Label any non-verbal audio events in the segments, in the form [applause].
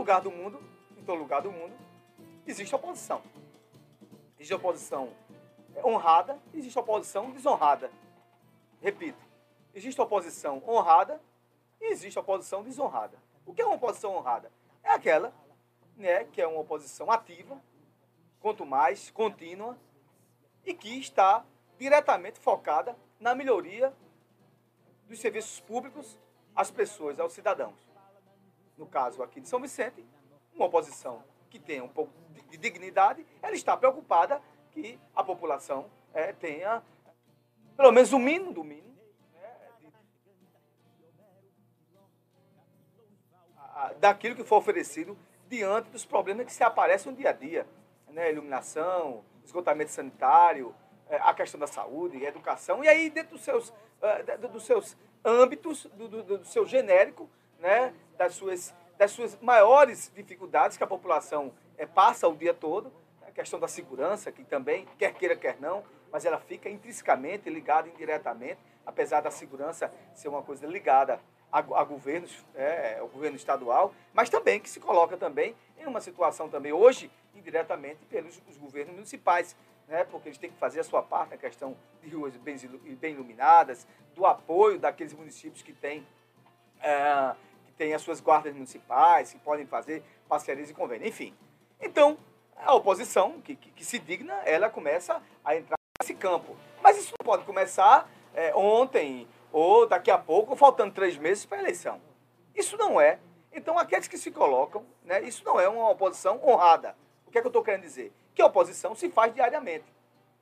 lugar do mundo, em todo lugar do mundo, existe oposição. Existe oposição honrada, existe oposição desonrada. Repito, existe oposição honrada e existe oposição desonrada. O que é uma oposição honrada? É aquela né, que é uma oposição ativa, quanto mais contínua, e que está diretamente focada na melhoria dos serviços públicos às pessoas, aos cidadãos. No caso aqui de São Vicente, uma oposição que tem um pouco de dignidade, ela está preocupada que a população é, tenha pelo menos o mínimo do mínimo né, daquilo que for oferecido diante dos problemas que se aparecem no dia a dia. Né? Iluminação, esgotamento sanitário, é, a questão da saúde, educação, e aí dentro dos seus, uh, dos seus âmbitos, do, do, do, seu genérico, né? Das, suas, das suas maiores dificuldades que a população é, passa o dia todo, a questão da segurança, que também, quer queira, quer não, mas ela fica intrinsecamente ligada indiretamente, apesar da segurança ser uma coisa ligada a, a governos, é, ao governo estadual, mas também que se coloca também em uma situação também hoje, indiretamente, pelos os governos municipais, né, porque eles têm que fazer a sua parte na questão de ruas bem, bem iluminadas, do apoio daqueles municípios que têm, é, têm as suas guardas municipais, que podem fazer parcerias e convênios, enfim. Então, a oposição, que, que, que, se digna, ela começa a entrar nesse campo. Mas isso não pode começar é, ontem ou daqui a pouco, faltando três meses para a eleição. Isso não é. Então, aqueles que se colocam, né, isso não é uma oposição honrada. O que é que eu estou querendo dizer? Que a oposição se faz diariamente.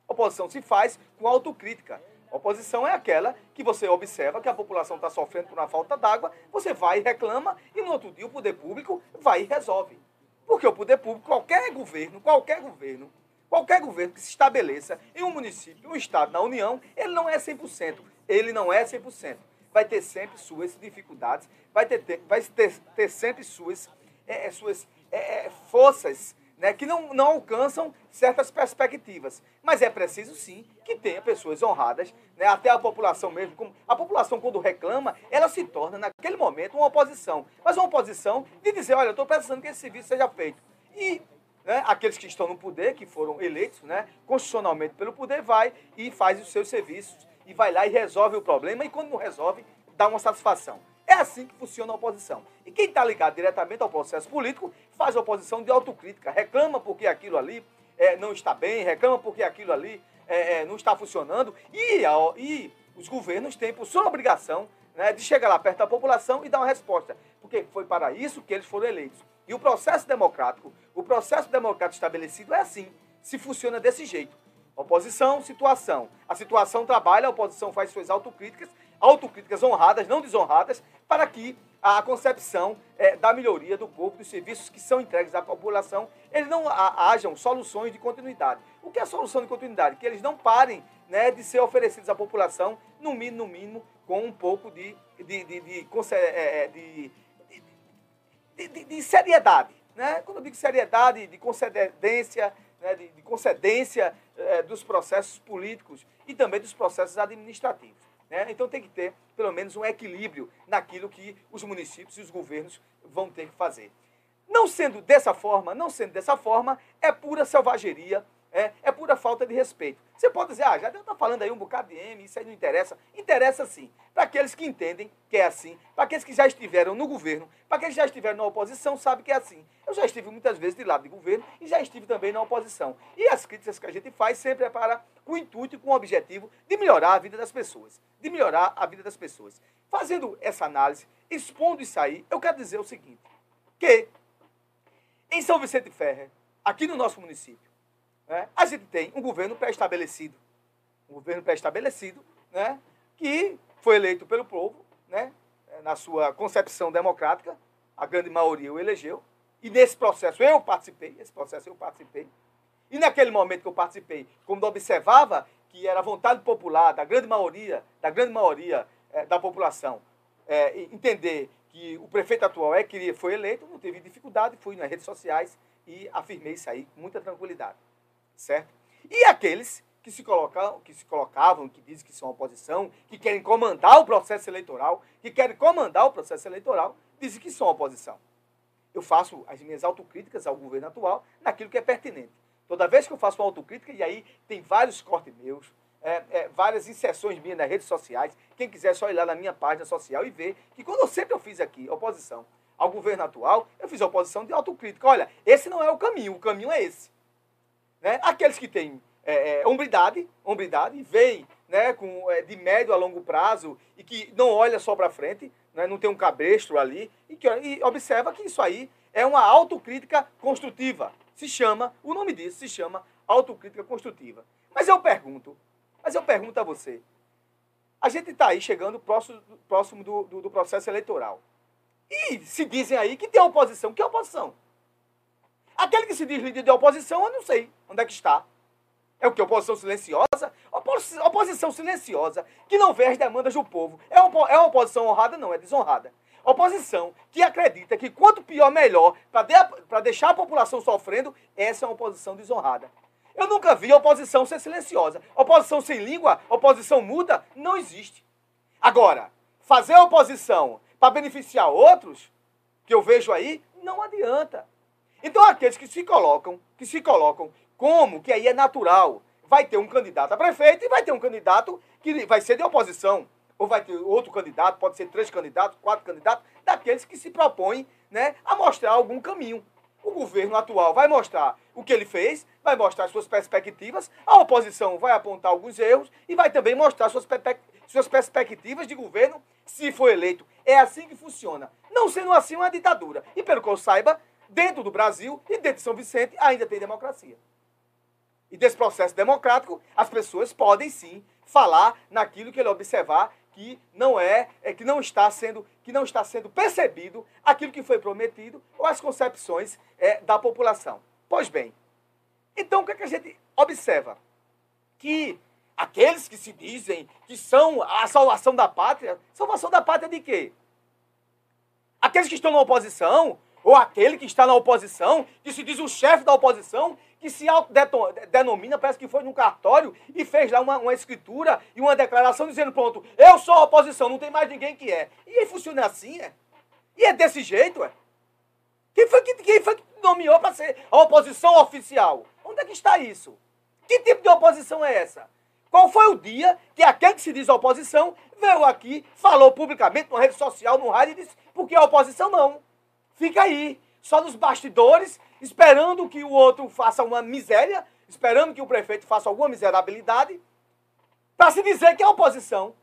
A oposição se faz com autocrítica. Oposição é aquela que você observa que a população está sofrendo por uma falta d'água, você vai e reclama, e no outro dia o poder público vai e resolve. Porque o poder público, qualquer governo, qualquer governo, qualquer governo que se estabeleça em um município, um estado, na União, ele não é 100%. Ele não é 100%. Vai ter sempre suas dificuldades, vai ter, vai ter, ter sempre suas, é, é suas é, é, forças né, que não, não alcançam certas perspectivas. Mas é preciso sim que tenha pessoas honradas, né, até a população mesmo. Como, a população, quando reclama, ela se torna, naquele momento, uma oposição. Mas uma oposição de dizer, olha, eu estou precisando que esse serviço seja feito. E né, aqueles que estão no poder, que foram eleitos né, constitucionalmente pelo poder, vai e faz os seus serviços, e vai lá e resolve o problema, e quando não resolve, dá uma satisfação. É assim que funciona a oposição. E quem está ligado diretamente ao processo político faz oposição de autocrítica, reclama porque aquilo ali é, não está bem, reclama porque aquilo ali é, é, não está funcionando. E, e os governos têm por sua obrigação né, de chegar lá perto da população e dar uma resposta. Porque foi para isso que eles foram eleitos. E o processo democrático, o processo democrático estabelecido é assim, se funciona desse jeito. Oposição, situação. A situação trabalha, a oposição faz suas autocríticas autocríticas honradas, não desonradas, para que a concepção é, da melhoria do povo, dos serviços que são entregues à população, eles não hajam soluções de continuidade. O que é solução de continuidade? Que eles não parem né, de ser oferecidos à população, no mínimo, no mínimo, com um pouco de, de, de, de, é, é, de seriedade. Né? Quando eu digo seriedade, de concedência, né, de, de concedência é, dos processos políticos e também dos processos administrativos. Né? Então tem que ter, pelo menos, um equilíbrio naquilo que os municípios e os governos vão ter que fazer. Não sendo dessa forma, não sendo dessa forma, é pura selvageria, é, é pura falta de respeito. Você pode dizer, ah, já está falando aí um bocado de M, isso aí não interessa. Interessa sim. Para aqueles que entendem que é assim, para aqueles que já estiveram no governo, para aqueles que já estiveram na oposição, sabem que é assim. Eu já estive muitas vezes de lado de governo e já estive também na oposição. E as críticas que a gente faz sempre é para o intuito e com o objetivo de melhorar a vida das pessoas. De melhorar a vida das pessoas. Fazendo essa análise, expondo isso aí, eu quero dizer o seguinte, que em São Vicente Ferrer, aqui no nosso município, né, a gente tem um governo pré-estabelecido. Um governo pré-estabelecido, né, que foi eleito pelo povo, né, na sua concepção democrática, a grande maioria o elegeu, e nesse processo eu participei, esse processo eu participei. E naquele momento que eu participei, quando observava que era vontade popular da grande maioria, da grande maioria é, da população, é, entender que o prefeito atual é que foi eleito, não teve dificuldade, fui nas redes sociais e afirmei isso aí com muita tranquilidade certo? E aqueles que se, colocam, que se colocavam, que dizem que são oposição, que querem comandar o processo eleitoral, que querem comandar o processo eleitoral, dizem que são oposição. eu faço as minhas autocríticas ao governo atual naquilo que é pertinente. Toda vez que eu faço uma autocrítica, e aí tem vários cortes meus, é, é, várias inserções minhas nas redes sociais. Quem quiser só ir lá na minha página social e ver que quando eu sempre eu fiz aqui oposição ao governo atual, eu fiz oposição de autocrítica. Olha, esse não é o caminho, o caminho é esse. Né? Aqueles que têm é, é, hombridade, hombridade, veem né, com, é, de médio a longo prazo e que não olha só para frente, né, não tem um cabestro ali, e, que, e observa que isso aí é uma autocrítica construtiva. Se chama, o nome disso se chama autocrítica construtiva. Mas eu pergunto, mas eu pergunto a você, a gente está aí chegando próximo, próximo do, do, do processo eleitoral. E se dizem aí que tem oposição. Que oposição? Aquele que se diz líder de oposição, eu não sei onde é que está. É o que? Oposição silenciosa? Oposição silenciosa, que não vê as demandas do povo. É uma, é uma oposição honrada? Não, é desonrada. Oposição que acredita que quanto pior, melhor, para de, deixar a população sofrendo, essa é uma oposição desonrada. Eu nunca vi oposição ser silenciosa. Oposição sem língua, oposição muda, não existe. Agora, fazer oposição para beneficiar outros, que eu vejo aí, não adianta. Então aqueles que se colocam, que se colocam como que aí é natural, vai ter um candidato a prefeito e vai ter um candidato que vai ser de oposição, ou vai ter outro candidato, pode ser três candidatos, quatro candidatos, daqueles que se propõem, né, a mostrar algum caminho. O governo atual vai mostrar o que ele fez, vai mostrar suas perspectivas, a oposição vai apontar alguns erros e vai também mostrar suas, suas perspectivas de governo se for eleito. É assim que funciona. Não sendo assim uma ditadura. E pelo que eu saiba, dentro do Brasil e dentro de São Vicente ainda tem democracia. E desse processo democrático, as pessoas podem sim falar naquilo que ele observar que não é, é que não está sendo que não está sendo percebido aquilo que foi prometido ou as concepções é, da população. Pois bem, então o que, é que a gente observa? Que aqueles que se dizem que são a salvação da pátria, salvação da pátria de quê? Aqueles que estão na oposição, ou aquele que está na oposição, que se diz o chefe da oposição, que se autodenomina, parece que foi num cartório e fez lá uma, uma, escritura e uma declaração dizendo, pronto, eu sou a oposição, não tem mais ninguém que é. E aí funciona assim, é? E é desse jeito, é? Quem foi que, quem foi que nomeou para ser a oposição oficial? Onde é que está isso? Que tipo de oposição é essa? Qual foi o dia que aquele que se diz oposição veio aqui, falou publicamente numa rede social, no rádio e disse, porque a oposição não. Fica aí, só nos bastidores, esperando que o outro faça uma miséria, esperando que o prefeito faça alguma miserabilidade, para se dizer que é oposição.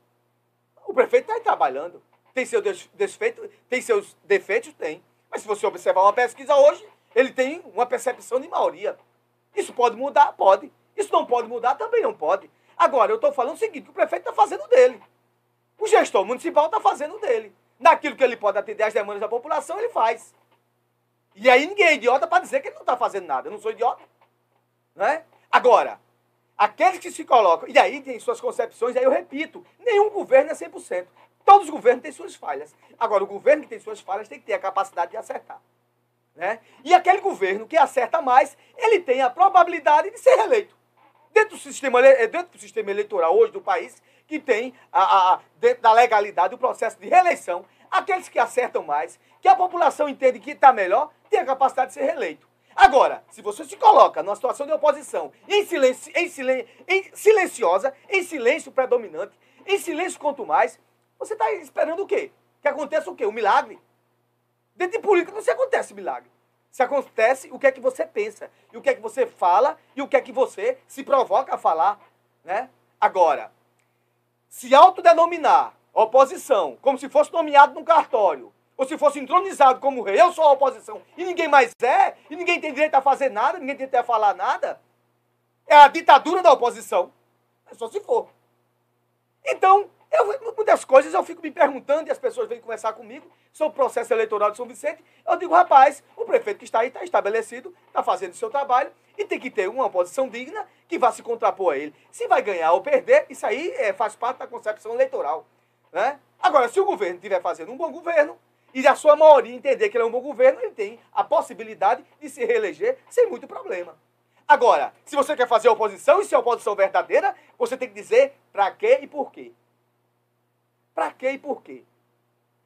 O prefeito está trabalhando. Tem, seu desfeito, tem seus defeitos? Tem. Mas se você observar uma pesquisa hoje, ele tem uma percepção de maioria. Isso pode mudar? Pode. Isso não pode mudar? Também não pode. Agora, eu estou falando o seguinte, o prefeito está fazendo dele. O gestor municipal está fazendo dele. Naquilo que ele pode atender às demandas da população, ele faz. E aí ninguém é idiota para dizer que ele não está fazendo nada. Eu não sou idiota. Né? Agora, aqueles que se colocam, e aí tem suas concepções, aí eu repito, nenhum governo é 100%. Todos os governos têm suas falhas. Agora, o governo que tem suas falhas tem que ter a capacidade de acertar. Né? E aquele governo que acerta mais, ele tem a probabilidade de ser reeleito. Dentro do sistema, dentro do sistema eleitoral hoje do país, que tem, a, a, dentro da legalidade, o processo de reeleição, aqueles que acertam mais, que a população entende que está melhor, tem a capacidade de ser reeleito. Agora, se você se coloca numa situação de oposição, em silêncio, em silêncio, em silenciosa, em silêncio predominante, em silêncio quanto mais, você está esperando o quê? Que aconteça o quê? Um milagre? Dentro de política não se acontece milagre. Se acontece o que é que você pensa, e o que é que você fala, e o que é que você se provoca a falar. Né? Agora, se autodenominar oposição, como se fosse nomeado num cartório, ou se fosse entronizado como rei, eu sou a oposição, e ninguém mais é, e ninguém tem direito a fazer nada, ninguém tem direito a falar nada, é a ditadura da oposição. É só se for. Então, eu, muitas coisas eu fico me perguntando, e as pessoas vêm conversar comigo sobre o processo eleitoral de São Vicente. Eu digo, rapaz, o prefeito que está aí está estabelecido, está fazendo o seu trabalho, e tem que ter uma posição digna que vá se contrapor a ele. Se vai ganhar ou perder, isso aí é, faz parte da concepção eleitoral. Né? Agora, se o governo estiver fazendo um bom governo, e a sua maioria entender que ele é um bom governo, ele tem a possibilidade de se reeleger sem muito problema. Agora, se você quer fazer oposição, e se é oposição verdadeira, você tem que dizer para quê e por quê. Para quê e por quê?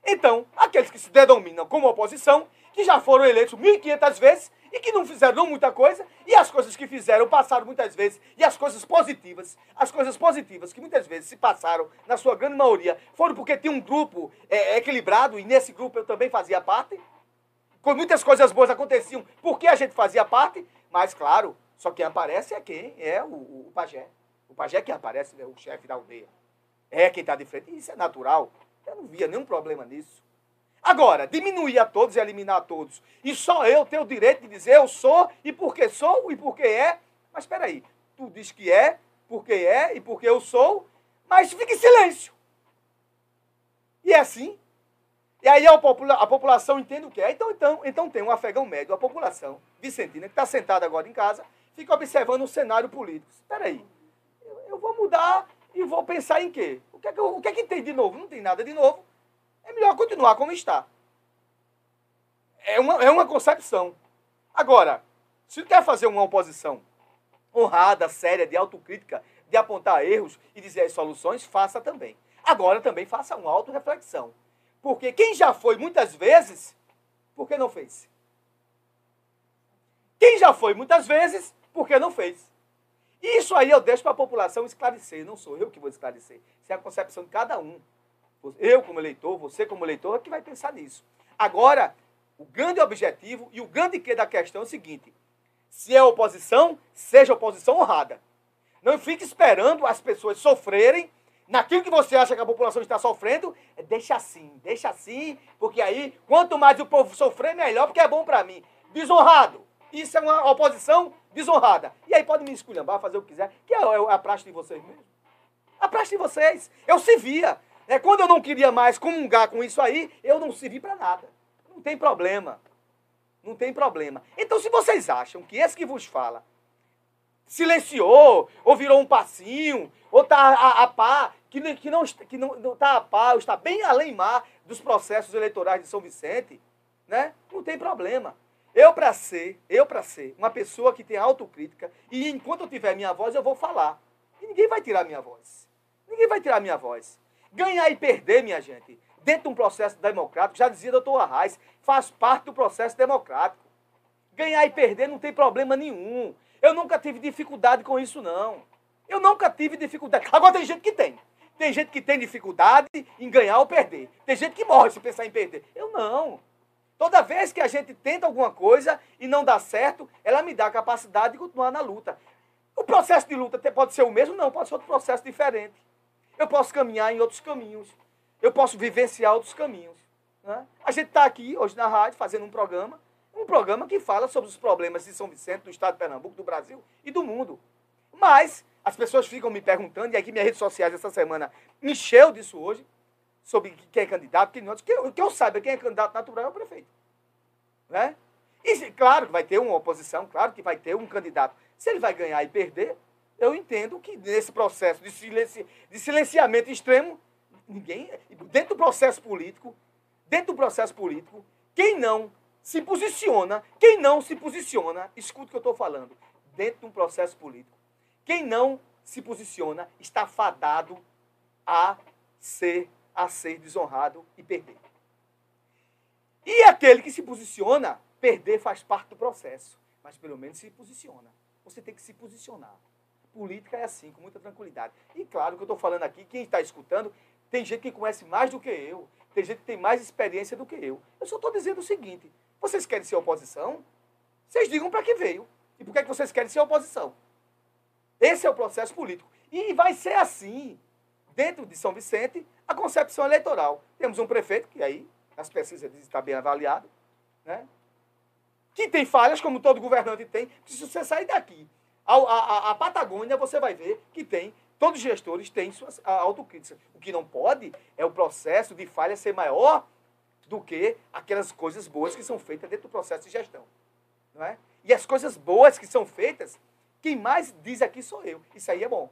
Então, aqueles que se denominam como oposição, que já foram eleitos 1.500 vezes e que não fizeram muita coisa, e as coisas que fizeram passaram muitas vezes, e as coisas positivas, as coisas positivas que muitas vezes se passaram, na sua grande maioria, foram porque tinha um grupo é, equilibrado, e nesse grupo eu também fazia parte, com muitas coisas boas aconteciam porque a gente fazia parte, mas claro, só quem aparece é quem é o, o, pajé. O pajé é quem aparece, é o chefe da aldeia. É quem está de frente, isso é natural. Eu não via nenhum problema nisso. Agora, diminuir a todos e eliminar a todos. E só eu tenho o direito de dizer eu sou e porque sou e porque é. Mas espera aí, tu diz que é, porque é e porque eu sou, mas fica em silêncio. E é assim. E aí a, popula a população entende o que é. Então, então, então tem um afegão médio, a população vicentina, que está sentada agora em casa, fica observando o cenário político. Espera aí, eu, eu, vou mudar e vou pensar em quê? O que, é que, o que é que tem de novo? Não tem nada de novo é melhor continuar como está. É uma, é uma concepção. Agora, se quer fazer uma oposição honrada, séria, de autocrítica, de apontar erros e dizer as soluções, faça também. Agora também faça uma autorreflexão. Porque quem já foi muitas vezes, por que não fez? Quem já foi muitas vezes, por que não fez? Isso aí eu deixo para a população esclarecer, não sou eu que vou esclarecer. Isso é a concepção de cada um. Eu, como eleitor, você, como eleitor, é que vai pensar nisso. Agora, o grande objetivo e o grande que da questão é o seguinte: se é oposição, seja oposição honrada. Não fique esperando as pessoas sofrerem naquilo que você acha que a população está sofrendo, é deixa assim, deixa assim, porque aí, quanto mais o povo sofrer, melhor, porque é bom para mim. Desonrado. Isso é uma oposição desonrada. E aí pode me esculhambar, fazer o que quiser, que é a praxe de vocês mesmo. A praxe de vocês. Eu se via. É, quando eu não queria mais comungar com isso aí, eu não servi para nada. Não tem problema. Não tem problema. Então, se vocês acham que esse que vos fala silenciou, ou virou um passinho, ou está a, a pá, que, que, não, que não, não tá a pá, ou está bem além mar dos processos eleitorais de São Vicente, né? não tem problema. Eu, para ser, eu, para ser uma pessoa que tem autocrítica, e enquanto eu tiver minha voz, eu vou falar. E ninguém vai tirar minha voz. Ninguém vai tirar minha voz. Ganhar e perder, minha gente, dentro de um processo democrático, já dizia doutor Arraes, faz parte do processo democrático. Ganhar e perder não tem problema nenhum. Eu nunca tive dificuldade com isso, não. Eu nunca tive dificuldade. Agora tem gente que tem. Tem gente que tem dificuldade em ganhar ou perder. Tem gente que morre se pensar em perder. Eu não. Toda vez que a gente tenta alguma coisa e não dá certo, ela me dá a capacidade de continuar na luta. O processo de luta pode ser o mesmo? Não, pode ser outro processo diferente. Eu posso caminhar em outros caminhos. Eu posso vivenciar outros caminhos. Né? A gente está aqui hoje na rádio fazendo um programa, um programa que fala sobre os problemas de São Vicente, do estado de Pernambuco, do Brasil e do mundo. Mas as pessoas ficam me perguntando, e aqui minhas redes sociais essa semana encheu disso hoje, sobre quem é candidato, quem não. Que eu, que eu saiba, quem é candidato natural é o prefeito. Né? E claro que vai ter uma oposição, claro que vai ter um candidato. Se ele vai ganhar e perder, eu entendo que nesse processo de, silenci, de silenciamento extremo, ninguém, dentro do processo político, dentro do processo político, quem não se posiciona, quem não se posiciona, escuta o que eu estou falando, dentro de um processo político, quem não se posiciona está fadado a ser, a ser desonrado e perder. E aquele que se posiciona, perder faz parte do processo, mas pelo menos se posiciona. Você tem que se posicionar. Política é assim, com muita tranquilidade. E claro que eu estou falando aqui, quem está escutando, tem gente que conhece mais do que eu, tem gente que tem mais experiência do que eu. Eu só estou dizendo o seguinte: vocês querem ser oposição? Vocês digam para que veio. E por que, é que vocês querem ser oposição? Esse é o processo político. E vai ser assim, dentro de São Vicente, a concepção eleitoral. Temos um prefeito, que aí as pesquisas dizem está bem avaliado, né? que tem falhas, como todo governante tem. Se você sair daqui a, a, a, Patagônia, você vai ver que tem, todos os gestores têm suas autocríticas. O que não pode é o processo de falha ser maior do que aquelas coisas boas que são feitas dentro do processo de gestão. Não é? E as coisas boas que são feitas, quem mais diz aqui sou eu. Isso aí é bom.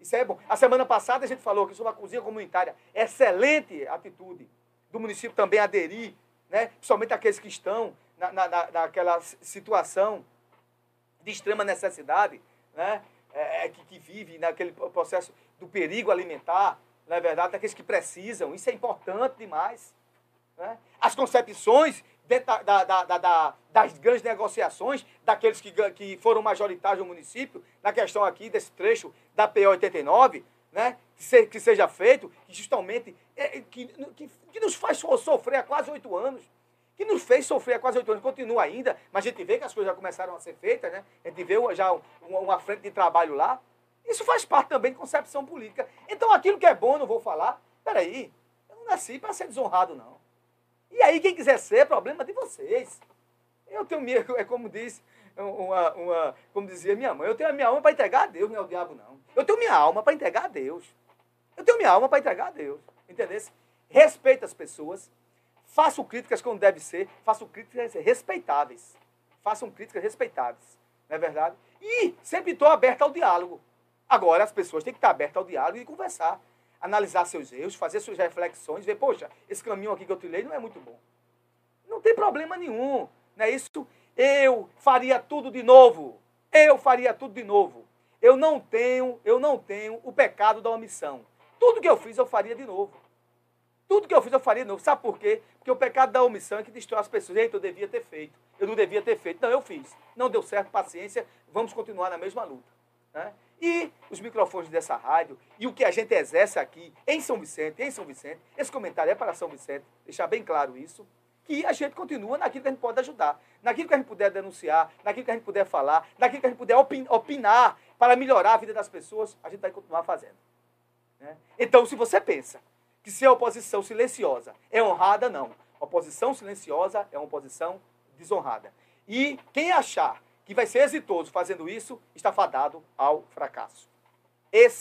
Isso aí é bom. A semana passada a gente falou que sobre a cozinha comunitária. Excelente atitude do município também aderir, né? principalmente aqueles que estão na, na, naquela situação de extrema necessidade, né? É, é, que, que vive naquele processo do perigo alimentar, na é verdade, daqueles que precisam. Isso é importante demais. Né? As concepções da, da, da, das grandes negociações, daqueles que, que foram majoritários no município, na questão aqui desse trecho da PO 89, né? que, se, que seja feito, justamente é, que, que, que nos faz sofrer há quase oito anos que nos fez sofrer há quase oito anos, continua ainda, mas a gente vê que as coisas já começaram a ser feitas, né? A gente vê já uma, frente de trabalho lá. Isso faz parte também de concepção política. Então, aquilo que é bom, não vou falar. Peraí, eu não nasci para ser desonrado, não. E aí, quem quiser ser, é problema de vocês. Eu tenho medo, [laughs] é como disse, uma, uma, como dizia minha mãe, eu tenho a minha alma para entregar a Deus, não é o diabo, não. Eu tenho minha alma para entregar a Deus. Eu tenho minha alma para entregar a Deus. Entendeu? Respeita as pessoas, Façam críticas como deve ser, façam críticas respeitáveis. Façam críticas respeitáveis. Não é verdade? E sempre estou aberto ao diálogo. Agora, as pessoas têm que estar abertas ao diálogo e conversar. Analisar seus erros, fazer suas reflexões, ver, poxa, esse caminho aqui que eu trilhei não é muito bom. Não tem problema nenhum. Não é isso? Eu faria tudo de novo. Eu faria tudo de novo. Eu não tenho, eu não tenho o pecado da omissão. Tudo que eu fiz eu faria de novo. Tudo que eu fiz eu faria de novo. Sabe por quê? Porque o pecado da omissão é que destrói as pessoas. Eita, eu devia ter feito. Eu não devia ter feito. Não, eu fiz. Não deu certo, paciência. Vamos continuar na mesma luta. Né? E os microfones dessa rádio e o que a gente exerce aqui em São Vicente, em São Vicente, esse comentário é para São Vicente, deixar bem claro isso, que a gente continua naquilo que a gente pode ajudar, naquilo que a gente puder denunciar, naquilo que a gente puder falar, naquilo que a gente puder opinar para melhorar a vida das pessoas, a gente vai continuar fazendo. Né? Então, se você pensa que se a oposição silenciosa é honrada, não. Oposição silenciosa é uma oposição desonrada. E quem achar que vai ser exitoso fazendo isso, está fadado ao fracasso. Esse